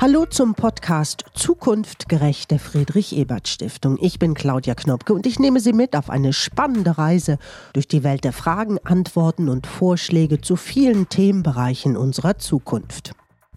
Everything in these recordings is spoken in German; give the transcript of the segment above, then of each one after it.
Hallo zum Podcast Zukunft gerecht der Friedrich Ebert Stiftung. Ich bin Claudia Knopke und ich nehme Sie mit auf eine spannende Reise durch die Welt der Fragen, Antworten und Vorschläge zu vielen Themenbereichen unserer Zukunft.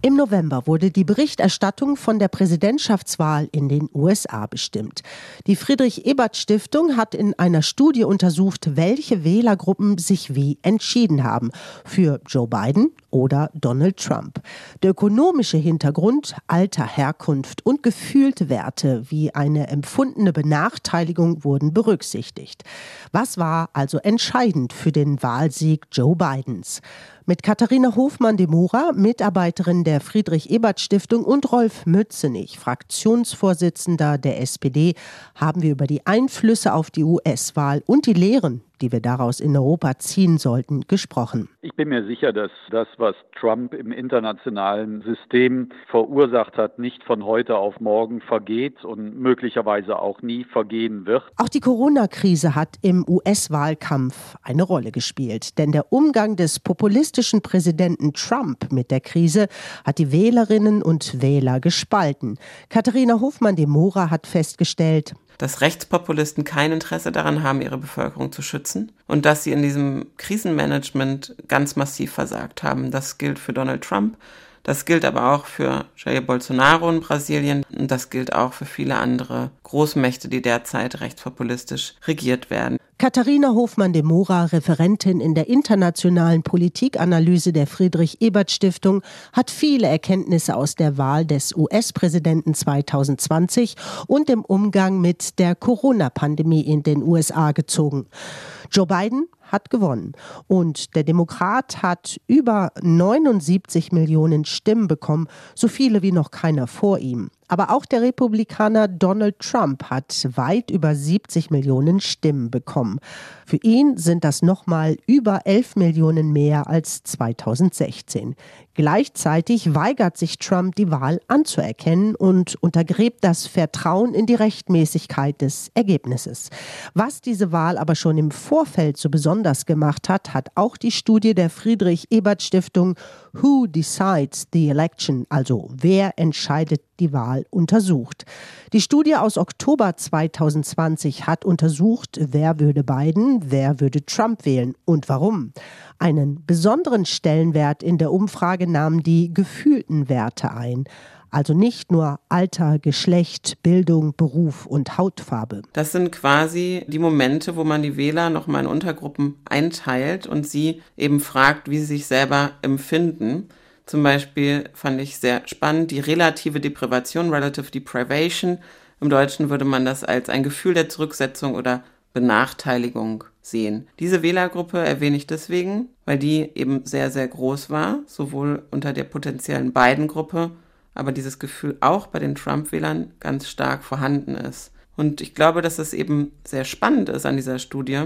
Im November wurde die Berichterstattung von der Präsidentschaftswahl in den USA bestimmt. Die Friedrich Ebert Stiftung hat in einer Studie untersucht, welche Wählergruppen sich wie entschieden haben für Joe Biden oder Donald Trump. Der ökonomische Hintergrund, Alter, Herkunft und gefühlte Werte wie eine empfundene Benachteiligung wurden berücksichtigt. Was war also entscheidend für den Wahlsieg Joe Bidens? Mit Katharina Hofmann-Demura, Mitarbeiterin der Friedrich-Ebert-Stiftung und Rolf Mützenich, Fraktionsvorsitzender der SPD, haben wir über die Einflüsse auf die US-Wahl und die Lehren, die wir daraus in Europa ziehen sollten, gesprochen. Ich bin mir sicher, dass das, was Trump im internationalen System verursacht hat, nicht von heute auf morgen vergeht und möglicherweise auch nie vergehen wird. Auch die Corona-Krise hat im US-Wahlkampf eine Rolle gespielt, denn der Umgang des populistischen Präsidenten Trump mit der Krise hat die Wählerinnen und Wähler gespalten. Katharina Hofmann de Mora hat festgestellt, dass Rechtspopulisten kein Interesse daran haben, ihre Bevölkerung zu schützen und dass sie in diesem Krisenmanagement ganz massiv versagt haben. Das gilt für Donald Trump, das gilt aber auch für Jair Bolsonaro in Brasilien und das gilt auch für viele andere Großmächte, die derzeit rechtspopulistisch regiert werden. Katharina Hofmann de Mora, Referentin in der internationalen Politikanalyse der Friedrich-Ebert-Stiftung, hat viele Erkenntnisse aus der Wahl des US-Präsidenten 2020 und dem Umgang mit der Corona-Pandemie in den USA gezogen. Joe Biden hat gewonnen. Und der Demokrat hat über 79 Millionen Stimmen bekommen, so viele wie noch keiner vor ihm. Aber auch der Republikaner Donald Trump hat weit über 70 Millionen Stimmen bekommen. Für ihn sind das nochmal über 11 Millionen mehr als 2016. Gleichzeitig weigert sich Trump, die Wahl anzuerkennen und untergräbt das Vertrauen in die Rechtmäßigkeit des Ergebnisses. Was diese Wahl aber schon im Vorfeld so besonders gemacht hat, hat auch die Studie der Friedrich Ebert Stiftung Who Decides the Election, also wer entscheidet die Wahl untersucht. Die Studie aus Oktober 2020 hat untersucht, wer würde Biden, wer würde Trump wählen und warum. Einen besonderen Stellenwert in der Umfrage nahmen die gefühlten Werte ein. Also nicht nur Alter, Geschlecht, Bildung, Beruf und Hautfarbe. Das sind quasi die Momente, wo man die Wähler nochmal in Untergruppen einteilt und sie eben fragt, wie sie sich selber empfinden. Zum Beispiel fand ich sehr spannend die relative Deprivation, Relative Deprivation. Im Deutschen würde man das als ein Gefühl der Zurücksetzung oder Benachteiligung sehen. Diese Wählergruppe erwähne ich deswegen, weil die eben sehr, sehr groß war, sowohl unter der potenziellen beiden Gruppe, aber dieses Gefühl auch bei den Trump-Wählern ganz stark vorhanden ist. Und ich glaube, dass es eben sehr spannend ist an dieser Studie,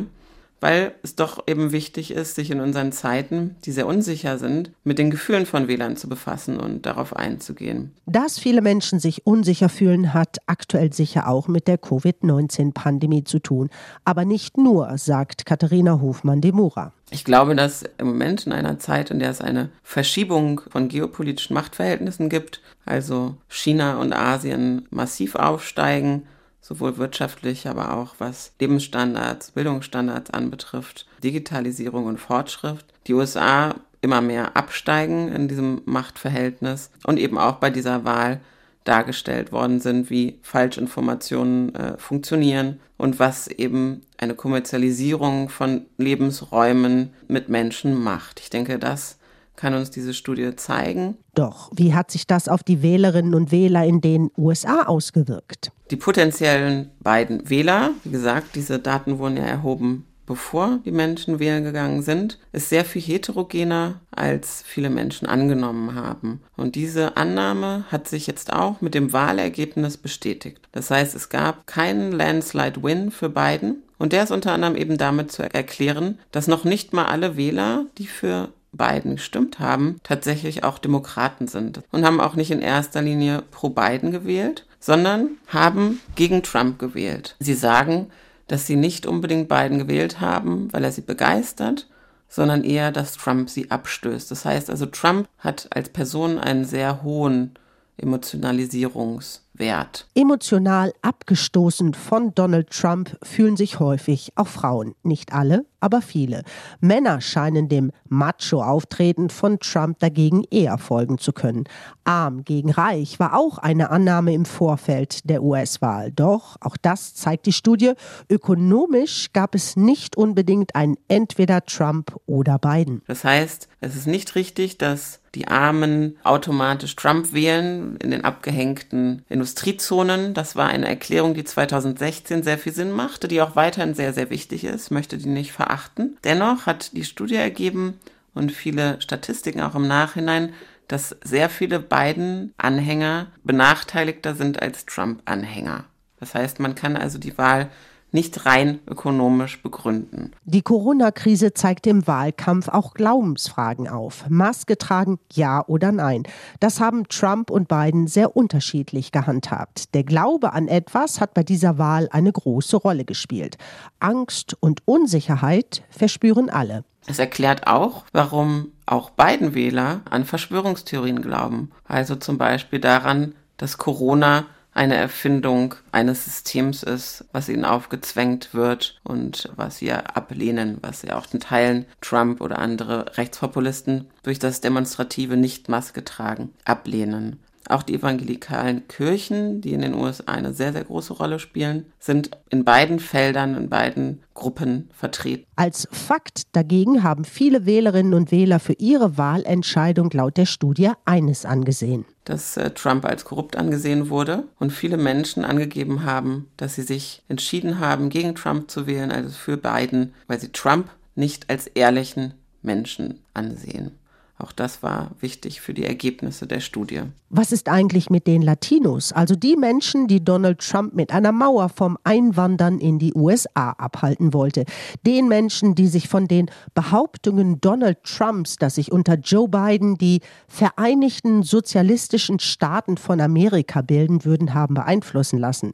weil es doch eben wichtig ist, sich in unseren Zeiten, die sehr unsicher sind, mit den Gefühlen von Wählern zu befassen und darauf einzugehen. Dass viele Menschen sich unsicher fühlen, hat aktuell sicher auch mit der Covid-19-Pandemie zu tun. Aber nicht nur, sagt Katharina Hofmann-Demura. Ich glaube, dass im Moment in einer Zeit, in der es eine Verschiebung von geopolitischen Machtverhältnissen gibt, also China und Asien massiv aufsteigen, sowohl wirtschaftlich, aber auch was Lebensstandards, Bildungsstandards anbetrifft, Digitalisierung und Fortschritt. Die USA immer mehr absteigen in diesem Machtverhältnis und eben auch bei dieser Wahl dargestellt worden sind, wie Falschinformationen äh, funktionieren und was eben eine Kommerzialisierung von Lebensräumen mit Menschen macht. Ich denke, das kann uns diese Studie zeigen. Doch, wie hat sich das auf die Wählerinnen und Wähler in den USA ausgewirkt? Die potenziellen beiden Wähler, wie gesagt, diese Daten wurden ja erhoben, bevor die Menschen wählen gegangen sind, ist sehr viel heterogener, als viele Menschen angenommen haben. Und diese Annahme hat sich jetzt auch mit dem Wahlergebnis bestätigt. Das heißt, es gab keinen Landslide Win für Biden. Und der ist unter anderem eben damit zu erklären, dass noch nicht mal alle Wähler, die für Biden gestimmt haben, tatsächlich auch Demokraten sind und haben auch nicht in erster Linie pro Biden gewählt, sondern haben gegen Trump gewählt. Sie sagen, dass sie nicht unbedingt Biden gewählt haben, weil er sie begeistert, sondern eher, dass Trump sie abstößt. Das heißt also, Trump hat als Person einen sehr hohen Emotionalisierungswert. Emotional abgestoßen von Donald Trump fühlen sich häufig auch Frauen. Nicht alle, aber viele. Männer scheinen dem Macho-Auftreten von Trump dagegen eher folgen zu können. Arm gegen Reich war auch eine Annahme im Vorfeld der US-Wahl. Doch, auch das zeigt die Studie, ökonomisch gab es nicht unbedingt ein entweder Trump oder Biden. Das heißt, es ist nicht richtig, dass die Armen automatisch Trump wählen in den abgehängten Industriezonen. Das war eine Erklärung, die 2016 sehr viel Sinn machte, die auch weiterhin sehr, sehr wichtig ist. Ich möchte die nicht verachten. Dennoch hat die Studie ergeben und viele Statistiken auch im Nachhinein, dass sehr viele Biden-Anhänger benachteiligter sind als Trump-Anhänger. Das heißt, man kann also die Wahl nicht rein ökonomisch begründen. Die Corona-Krise zeigt im Wahlkampf auch Glaubensfragen auf. Maske tragen, ja oder nein. Das haben Trump und Biden sehr unterschiedlich gehandhabt. Der Glaube an etwas hat bei dieser Wahl eine große Rolle gespielt. Angst und Unsicherheit verspüren alle. Es erklärt auch, warum auch beiden Wähler an Verschwörungstheorien glauben. Also zum Beispiel daran, dass Corona eine Erfindung eines Systems ist, was ihnen aufgezwängt wird und was sie ablehnen, was sie auch in Teilen Trump oder andere Rechtspopulisten durch das demonstrative Nicht-Maske tragen ablehnen. Auch die evangelikalen Kirchen, die in den USA eine sehr, sehr große Rolle spielen, sind in beiden Feldern, in beiden Gruppen vertreten. Als Fakt dagegen haben viele Wählerinnen und Wähler für ihre Wahlentscheidung laut der Studie eines angesehen. Dass äh, Trump als korrupt angesehen wurde und viele Menschen angegeben haben, dass sie sich entschieden haben, gegen Trump zu wählen, also für Biden, weil sie Trump nicht als ehrlichen Menschen ansehen. Auch das war wichtig für die Ergebnisse der Studie. Was ist eigentlich mit den Latinos, also die Menschen, die Donald Trump mit einer Mauer vom Einwandern in die USA abhalten wollte? Den Menschen, die sich von den Behauptungen Donald Trumps, dass sich unter Joe Biden die Vereinigten Sozialistischen Staaten von Amerika bilden würden, haben beeinflussen lassen.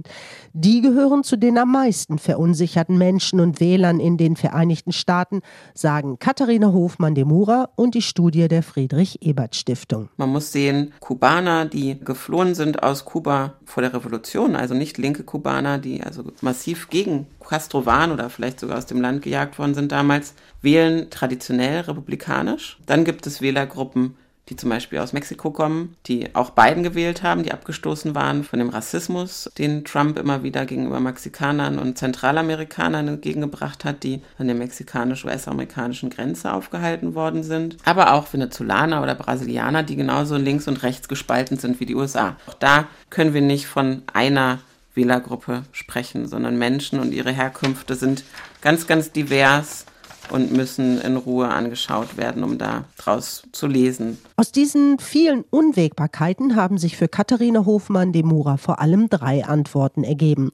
Die gehören zu den am meisten verunsicherten Menschen und Wählern in den Vereinigten Staaten, sagen Katharina Hofmann-Demura und die Studie der Friedrich-Ebert-Stiftung. Man muss sehen, Kubaner, die geflohen sind aus Kuba vor der Revolution, also nicht linke Kubaner, die also massiv gegen Castro waren oder vielleicht sogar aus dem Land gejagt worden sind damals, wählen traditionell republikanisch. Dann gibt es Wählergruppen, die zum Beispiel aus Mexiko kommen, die auch Biden gewählt haben, die abgestoßen waren von dem Rassismus, den Trump immer wieder gegenüber Mexikanern und Zentralamerikanern entgegengebracht hat, die an der mexikanisch-US-amerikanischen Grenze aufgehalten worden sind. Aber auch Venezolaner oder Brasilianer, die genauso links und rechts gespalten sind wie die USA. Auch da können wir nicht von einer Wählergruppe sprechen, sondern Menschen und ihre Herkünfte sind ganz, ganz divers und müssen in Ruhe angeschaut werden, um da draus zu lesen. Aus diesen vielen Unwägbarkeiten haben sich für Katharina Hofmann-Demura vor allem drei Antworten ergeben.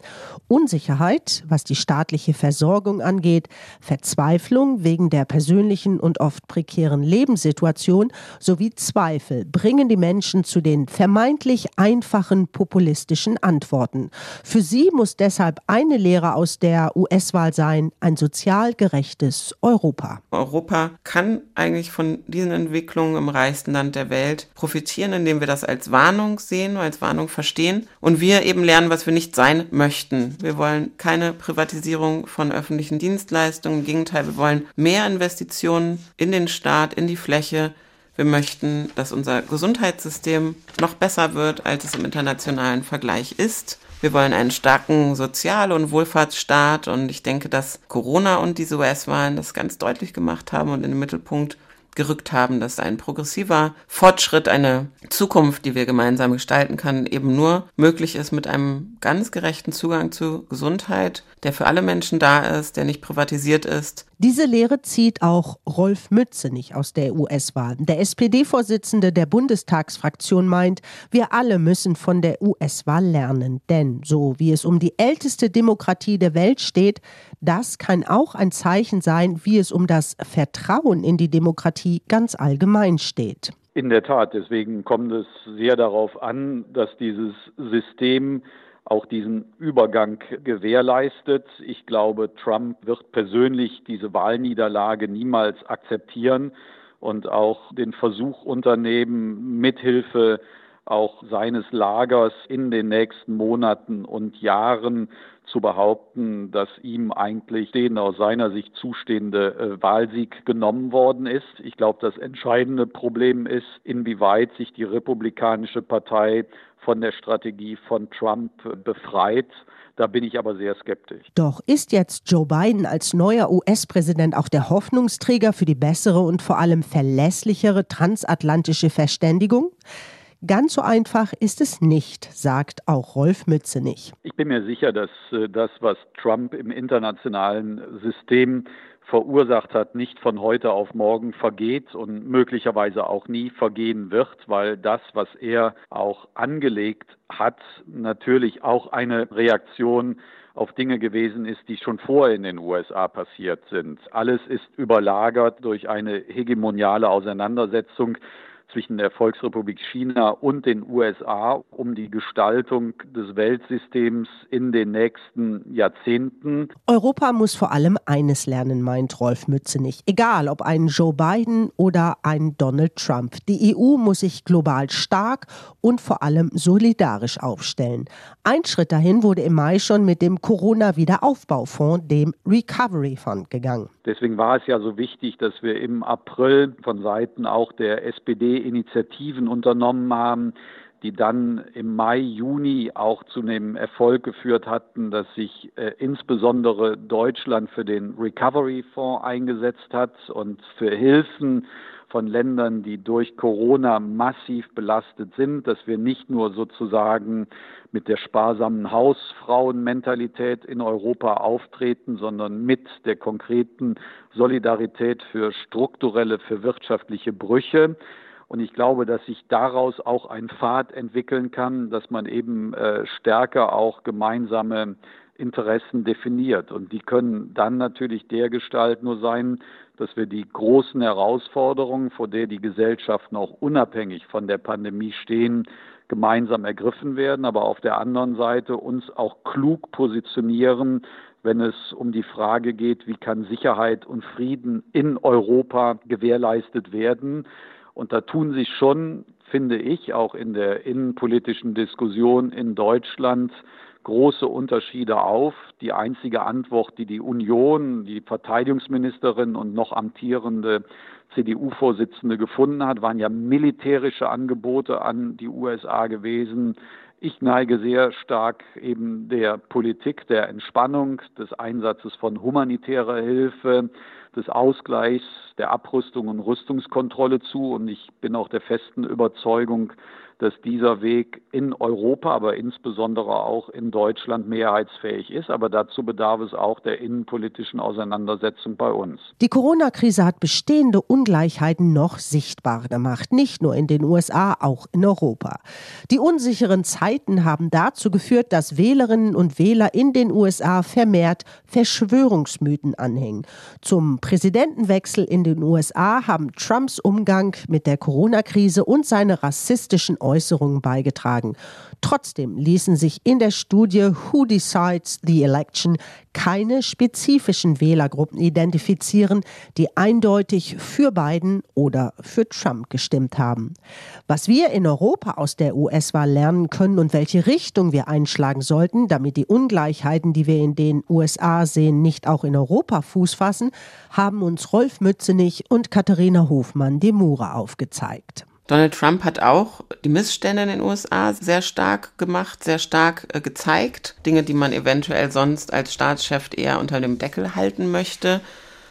Unsicherheit, was die staatliche Versorgung angeht, Verzweiflung wegen der persönlichen und oft prekären Lebenssituation sowie Zweifel bringen die Menschen zu den vermeintlich einfachen populistischen Antworten. Für sie muss deshalb eine Lehre aus der US-Wahl sein, ein sozial gerechtes Europa. Europa kann eigentlich von diesen Entwicklungen im reichsten Land der Welt profitieren, indem wir das als Warnung sehen, als Warnung verstehen und wir eben lernen, was wir nicht sein möchten. Wir wollen keine Privatisierung von öffentlichen Dienstleistungen. Im Gegenteil, wir wollen mehr Investitionen in den Staat, in die Fläche. Wir möchten, dass unser Gesundheitssystem noch besser wird, als es im internationalen Vergleich ist. Wir wollen einen starken Sozial- und Wohlfahrtsstaat und ich denke, dass Corona und diese US-Wahlen das ganz deutlich gemacht haben und in den Mittelpunkt gerückt haben, dass ein progressiver Fortschritt, eine Zukunft, die wir gemeinsam gestalten können, eben nur möglich ist mit einem ganz gerechten Zugang zu Gesundheit, der für alle Menschen da ist, der nicht privatisiert ist. Diese Lehre zieht auch Rolf Mützenich aus der US-Wahl. Der SPD-Vorsitzende der Bundestagsfraktion meint, wir alle müssen von der US-Wahl lernen. Denn so wie es um die älteste Demokratie der Welt steht, das kann auch ein Zeichen sein, wie es um das Vertrauen in die Demokratie ganz allgemein steht. In der Tat, deswegen kommt es sehr darauf an, dass dieses System auch diesen Übergang gewährleistet. Ich glaube, Trump wird persönlich diese Wahlniederlage niemals akzeptieren und auch den Versuch unternehmen, mithilfe auch seines Lagers in den nächsten Monaten und Jahren zu behaupten, dass ihm eigentlich den aus seiner Sicht zustehende äh, Wahlsieg genommen worden ist. Ich glaube, das entscheidende Problem ist, inwieweit sich die Republikanische Partei von der Strategie von Trump befreit. Da bin ich aber sehr skeptisch. Doch ist jetzt Joe Biden als neuer US-Präsident auch der Hoffnungsträger für die bessere und vor allem verlässlichere transatlantische Verständigung? Ganz so einfach ist es nicht, sagt auch Rolf Mützenich. Ich bin mir sicher, dass äh, das, was Trump im internationalen System verursacht hat, nicht von heute auf morgen vergeht und möglicherweise auch nie vergehen wird, weil das, was er auch angelegt hat, natürlich auch eine Reaktion auf Dinge gewesen ist, die schon vorher in den USA passiert sind. Alles ist überlagert durch eine hegemoniale Auseinandersetzung zwischen der Volksrepublik China und den USA um die Gestaltung des Weltsystems in den nächsten Jahrzehnten. Europa muss vor allem eines lernen, meint Rolf Mützenich. Egal ob ein Joe Biden oder ein Donald Trump. Die EU muss sich global stark und vor allem solidarisch aufstellen. Ein Schritt dahin wurde im Mai schon mit dem Corona-Wiederaufbaufonds, dem Recovery Fund, gegangen. Deswegen war es ja so wichtig, dass wir im April von Seiten auch der SPD Initiativen unternommen haben, die dann im Mai, Juni auch zu einem Erfolg geführt hatten, dass sich äh, insbesondere Deutschland für den Recovery Fonds eingesetzt hat und für Hilfen von Ländern, die durch Corona massiv belastet sind, dass wir nicht nur sozusagen mit der sparsamen Hausfrauenmentalität in Europa auftreten, sondern mit der konkreten Solidarität für strukturelle, für wirtschaftliche Brüche. Und ich glaube, dass sich daraus auch ein Pfad entwickeln kann, dass man eben äh, stärker auch gemeinsame Interessen definiert. Und die können dann natürlich der Gestalt nur sein, dass wir die großen Herausforderungen, vor der die Gesellschaften auch unabhängig von der Pandemie stehen, gemeinsam ergriffen werden, aber auf der anderen Seite uns auch klug positionieren, wenn es um die Frage geht, wie kann Sicherheit und Frieden in Europa gewährleistet werden. Und da tun sich schon, finde ich, auch in der innenpolitischen Diskussion in Deutschland große Unterschiede auf. Die einzige Antwort, die die Union, die Verteidigungsministerin und noch amtierende CDU-Vorsitzende gefunden hat, waren ja militärische Angebote an die USA gewesen. Ich neige sehr stark eben der Politik der Entspannung, des Einsatzes von humanitärer Hilfe, des Ausgleichs, der Abrüstung und Rüstungskontrolle zu. Und ich bin auch der festen Überzeugung, dass dieser Weg in Europa, aber insbesondere auch in Deutschland mehrheitsfähig ist. Aber dazu bedarf es auch der innenpolitischen Auseinandersetzung bei uns. Die Corona-Krise hat bestehende Ungleichheiten noch sichtbarer gemacht, nicht nur in den USA, auch in Europa. Die unsicheren Zeiten haben dazu geführt, dass Wählerinnen und Wähler in den USA vermehrt Verschwörungsmythen anhängen. Zum Präsidentenwechsel in den USA haben Trumps Umgang mit der Corona-Krise und seine rassistischen Äußerungen beigetragen. Trotzdem ließen sich in der Studie Who Decides the Election keine spezifischen Wählergruppen identifizieren, die eindeutig für Biden oder für Trump gestimmt haben. Was wir in Europa aus der US-Wahl lernen können und welche Richtung wir einschlagen sollten, damit die Ungleichheiten, die wir in den USA sehen, nicht auch in Europa Fuß fassen, haben uns Rolf Mützenich und Katharina Hofmann de Mura aufgezeigt. Donald Trump hat auch die Missstände in den USA sehr stark gemacht, sehr stark äh, gezeigt. Dinge, die man eventuell sonst als Staatschef eher unter dem Deckel halten möchte,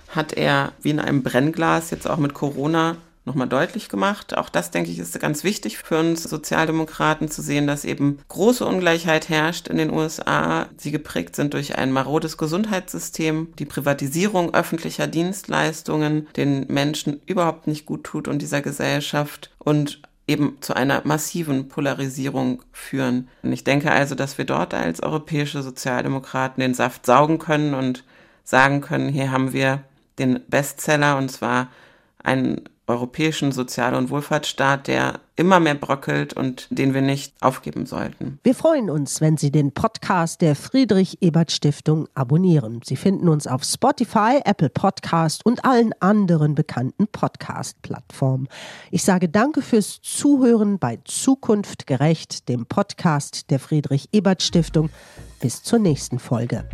hat er wie in einem Brennglas jetzt auch mit Corona nochmal deutlich gemacht. Auch das, denke ich, ist ganz wichtig für uns Sozialdemokraten zu sehen, dass eben große Ungleichheit herrscht in den USA. Sie geprägt sind durch ein marodes Gesundheitssystem, die Privatisierung öffentlicher Dienstleistungen den Menschen überhaupt nicht gut tut und dieser Gesellschaft und eben zu einer massiven Polarisierung führen. Und ich denke also, dass wir dort als europäische Sozialdemokraten den Saft saugen können und sagen können, hier haben wir den Bestseller und zwar einen europäischen Sozial- und Wohlfahrtsstaat, der immer mehr bröckelt und den wir nicht aufgeben sollten. Wir freuen uns, wenn Sie den Podcast der Friedrich Ebert Stiftung abonnieren. Sie finden uns auf Spotify, Apple Podcast und allen anderen bekannten Podcast-Plattformen. Ich sage danke fürs Zuhören bei Zukunft gerecht, dem Podcast der Friedrich Ebert Stiftung. Bis zur nächsten Folge.